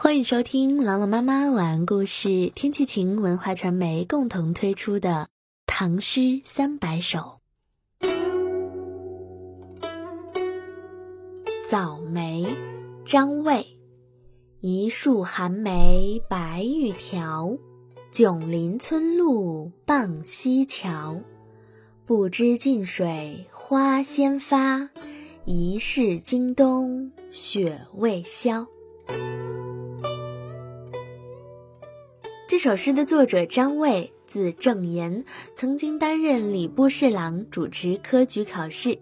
欢迎收听朗朗妈妈晚安故事，天气晴文化传媒共同推出的《唐诗三百首》。早梅，张卫。一树寒梅白玉条，迥临村路傍溪桥。不知近水花先发，疑是今冬雪未消。这首诗的作者张卫，字正言，曾经担任礼部侍郎，主持科举考试。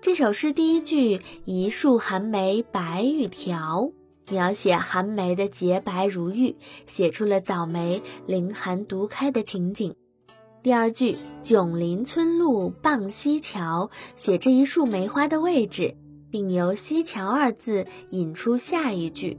这首诗第一句“一树寒梅白玉条”，描写寒梅的洁白如玉，写出了早梅凌寒独开的情景。第二句“迥临村路傍溪桥”，写这一束梅花的位置，并由“溪桥”二字引出下一句。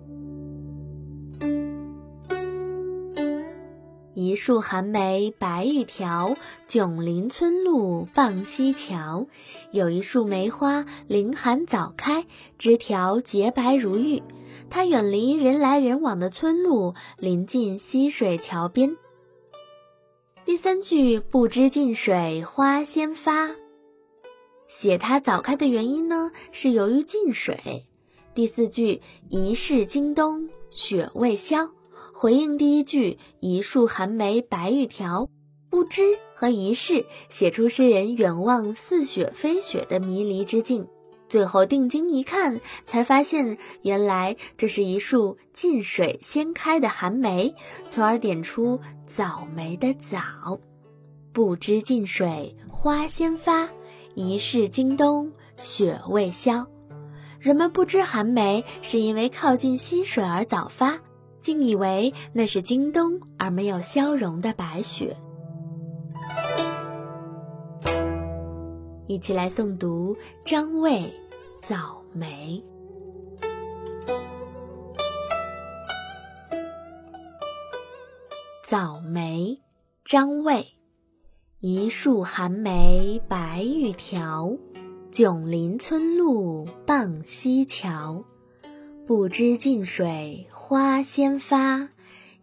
一树寒梅白玉条，迥临村路傍溪桥。有一树梅花凌寒早开，枝条洁白如玉。它远离人来人往的村路，临近溪水桥边。第三句不知近水花先发，写它早开的原因呢，是由于近水。第四句疑是经冬雪未消。回应第一句“一树寒梅白玉条”，不知和疑是写出诗人远望似雪非雪的迷离之境。最后定睛一看，才发现原来这是一树近水先开的寒梅，从而点出早梅的早。不知近水花先发，疑是今冬雪未消。人们不知寒梅是因为靠近溪水而早发。竟以为那是京东而没有消融的白雪。一起来诵读张卫《早梅》。早梅，张卫。一树寒梅白玉条，迥临村路傍溪桥。不知近水。花先发，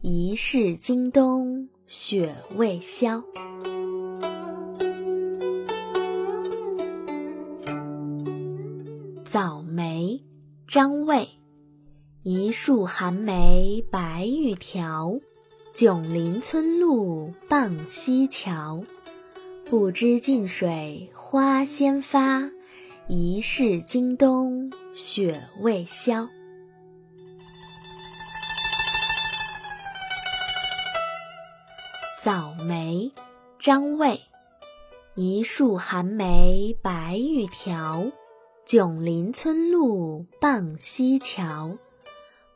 疑是今冬雪未消。早梅，张卫。一树寒梅白玉条，迥临村路傍溪桥。不知近水花先发，疑是今冬雪未消。早梅，张卫。一树寒梅白玉条，迥临村路傍溪桥。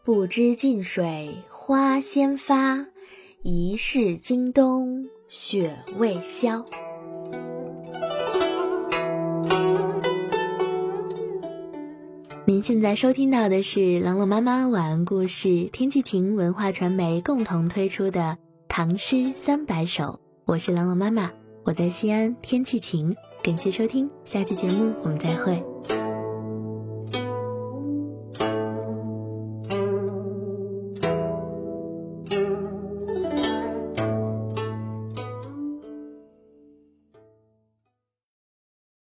不知近水花先发，疑是今冬雪未消。您现在收听到的是朗朗妈妈晚安故事，天气晴文化传媒共同推出的。唐诗三百首，我是朗朗妈妈，我在西安，天气晴，感谢收听，下期节目我们再会。